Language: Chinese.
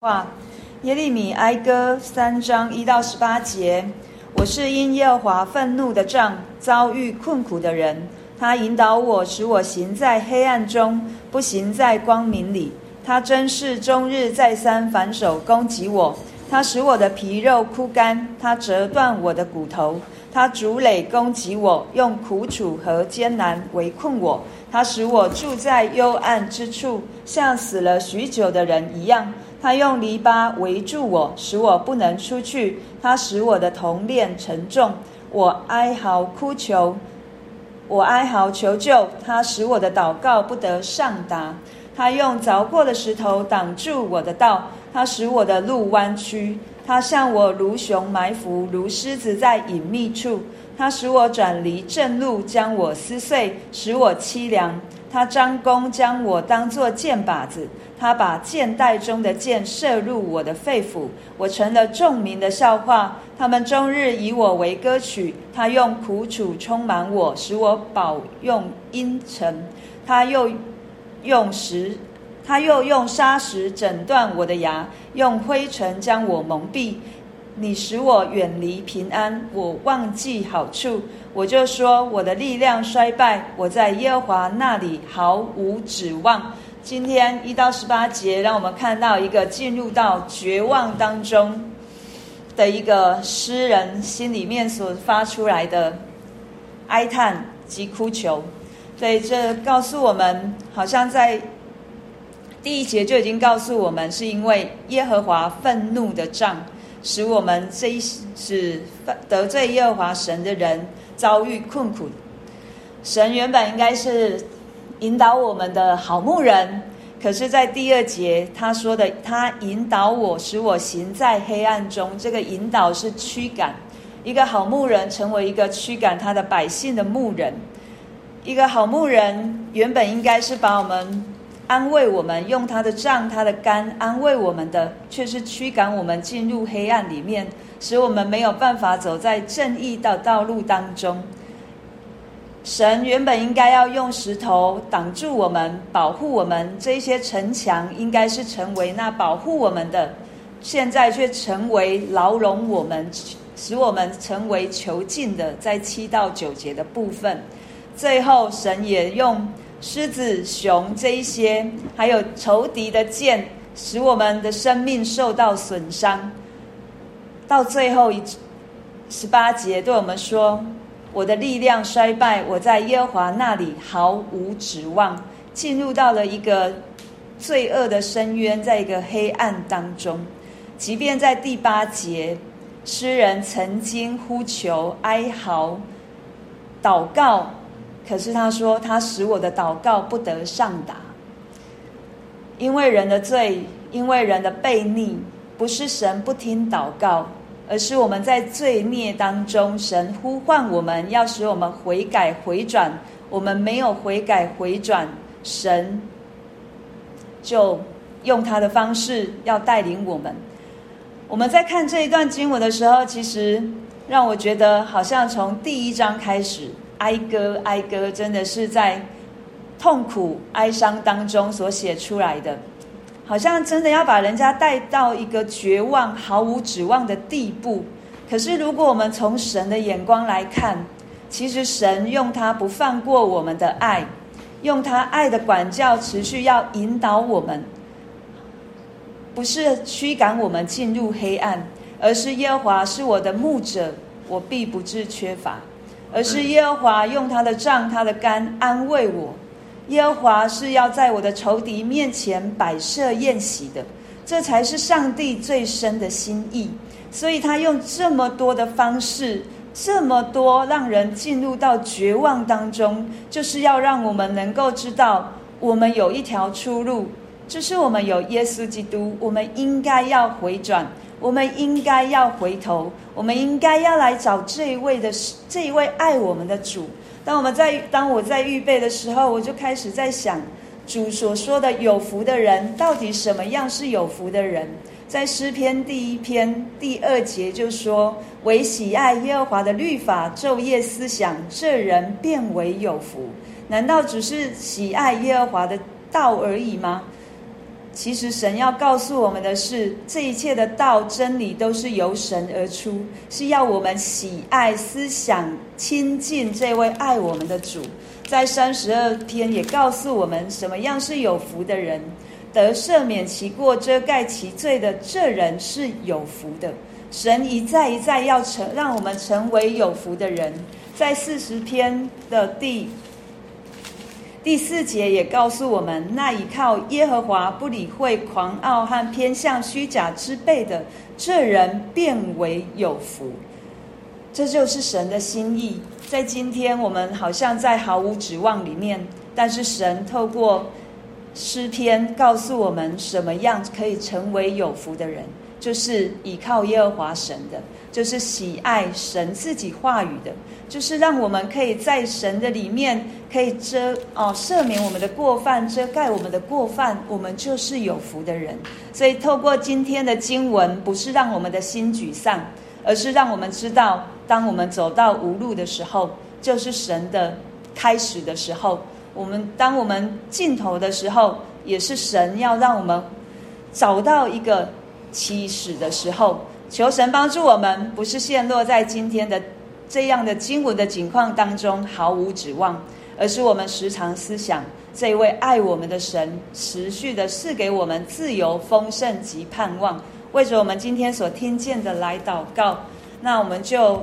话耶利米哀歌三章一到十八节，我是因耶和华愤怒的杖，遭遇困苦的人。他引导我，使我行在黑暗中，不行在光明里。他真是终日再三反手攻击我。他使我的皮肉枯干，他折断我的骨头。他筑垒攻击我，用苦楚和艰难围困我。他使我住在幽暗之处，像死了许久的人一样。他用篱笆围住我，使我不能出去。他使我的铜链沉重，我哀嚎哭求，我哀嚎求救。他使我的祷告不得上达。他用凿过的石头挡住我的道，他使我的路弯曲。他向我如熊埋伏，如狮子在隐秘处。他使我转离正路，将我撕碎，使我凄凉。他张弓，将我当作箭靶子。他把箭袋中的箭射入我的肺腑，我成了众民的笑话。他们终日以我为歌曲。他用苦楚充满我，使我饱用阴沉。他又用石，他又用砂石诊断我的牙，用灰尘将我蒙蔽。你使我远离平安，我忘记好处。我就说我的力量衰败，我在耶和华那里毫无指望。今天一到十八节，让我们看到一个进入到绝望当中的一个诗人心里面所发出来的哀叹及哭求。所以这告诉我们，好像在第一节就已经告诉我们，是因为耶和华愤怒的杖，使我们这一使得罪耶和华神的人遭遇困苦。神原本应该是。引导我们的好牧人，可是，在第二节他说的，他引导我，使我行在黑暗中。这个引导是驱赶，一个好牧人成为一个驱赶他的百姓的牧人。一个好牧人原本应该是把我们安慰我们，用他的杖、他的竿安慰我们的，却是驱赶我们进入黑暗里面，使我们没有办法走在正义的道路当中。神原本应该要用石头挡住我们，保护我们，这些城墙应该是成为那保护我们的，现在却成为牢笼我们，使我们成为囚禁的。在七到九节的部分，最后神也用狮子、熊这一些，还有仇敌的箭，使我们的生命受到损伤。到最后一十八节对我们说。我的力量衰败，我在耶和华那里毫无指望，进入到了一个罪恶的深渊，在一个黑暗当中。即便在第八节，诗人曾经呼求、哀嚎、祷告，可是他说他使我的祷告不得上达，因为人的罪，因为人的悖逆，不是神不听祷告。而是我们在罪孽当中，神呼唤我们要使我们悔改回转，我们没有悔改回转，神就用他的方式要带领我们。我们在看这一段经文的时候，其实让我觉得好像从第一章开始哀歌，哀歌真的是在痛苦哀伤当中所写出来的。好像真的要把人家带到一个绝望、毫无指望的地步。可是，如果我们从神的眼光来看，其实神用他不放过我们的爱，用他爱的管教，持续要引导我们，不是驱赶我们进入黑暗，而是耶和华是我的牧者，我必不致缺乏；而是耶和华用他的杖、他的竿安慰我。耶和华是要在我的仇敌面前摆设宴席的，这才是上帝最深的心意。所以他用这么多的方式，这么多让人进入到绝望当中，就是要让我们能够知道，我们有一条出路，就是我们有耶稣基督，我们应该要回转，我们应该要回头，我们应该要来找这一位的这一位爱我们的主。当我们在当我在预备的时候，我就开始在想，主所说的有福的人，到底什么样是有福的人？在诗篇第一篇第二节就说：“唯喜爱耶和华的律法，昼夜思想，这人便为有福。”难道只是喜爱耶和华的道而已吗？其实神要告诉我们的是，这一切的道真理都是由神而出，是要我们喜爱、思想、亲近这位爱我们的主。在三十二篇也告诉我们，什么样是有福的人，得赦免其过、遮盖其罪的这人是有福的。神一再一再要成，让我们成为有福的人。在四十篇的第第四节也告诉我们，那依靠耶和华、不理会狂傲和偏向虚假之辈的这人，便为有福。这就是神的心意。在今天，我们好像在毫无指望里面，但是神透过诗篇告诉我们，什么样可以成为有福的人。就是倚靠耶和华神的，就是喜爱神自己话语的，就是让我们可以在神的里面可以遮哦赦免我们的过犯，遮盖我们的过犯，我们就是有福的人。所以透过今天的经文，不是让我们的心沮丧，而是让我们知道，当我们走到无路的时候，就是神的开始的时候；我们当我们尽头的时候，也是神要让我们找到一个。起始的时候，求神帮助我们，不是陷落在今天的这样的经文的境况当中毫无指望，而是我们时常思想这位爱我们的神，持续的赐给我们自由、丰盛及盼望。为着我们今天所听见的来祷告，那我们就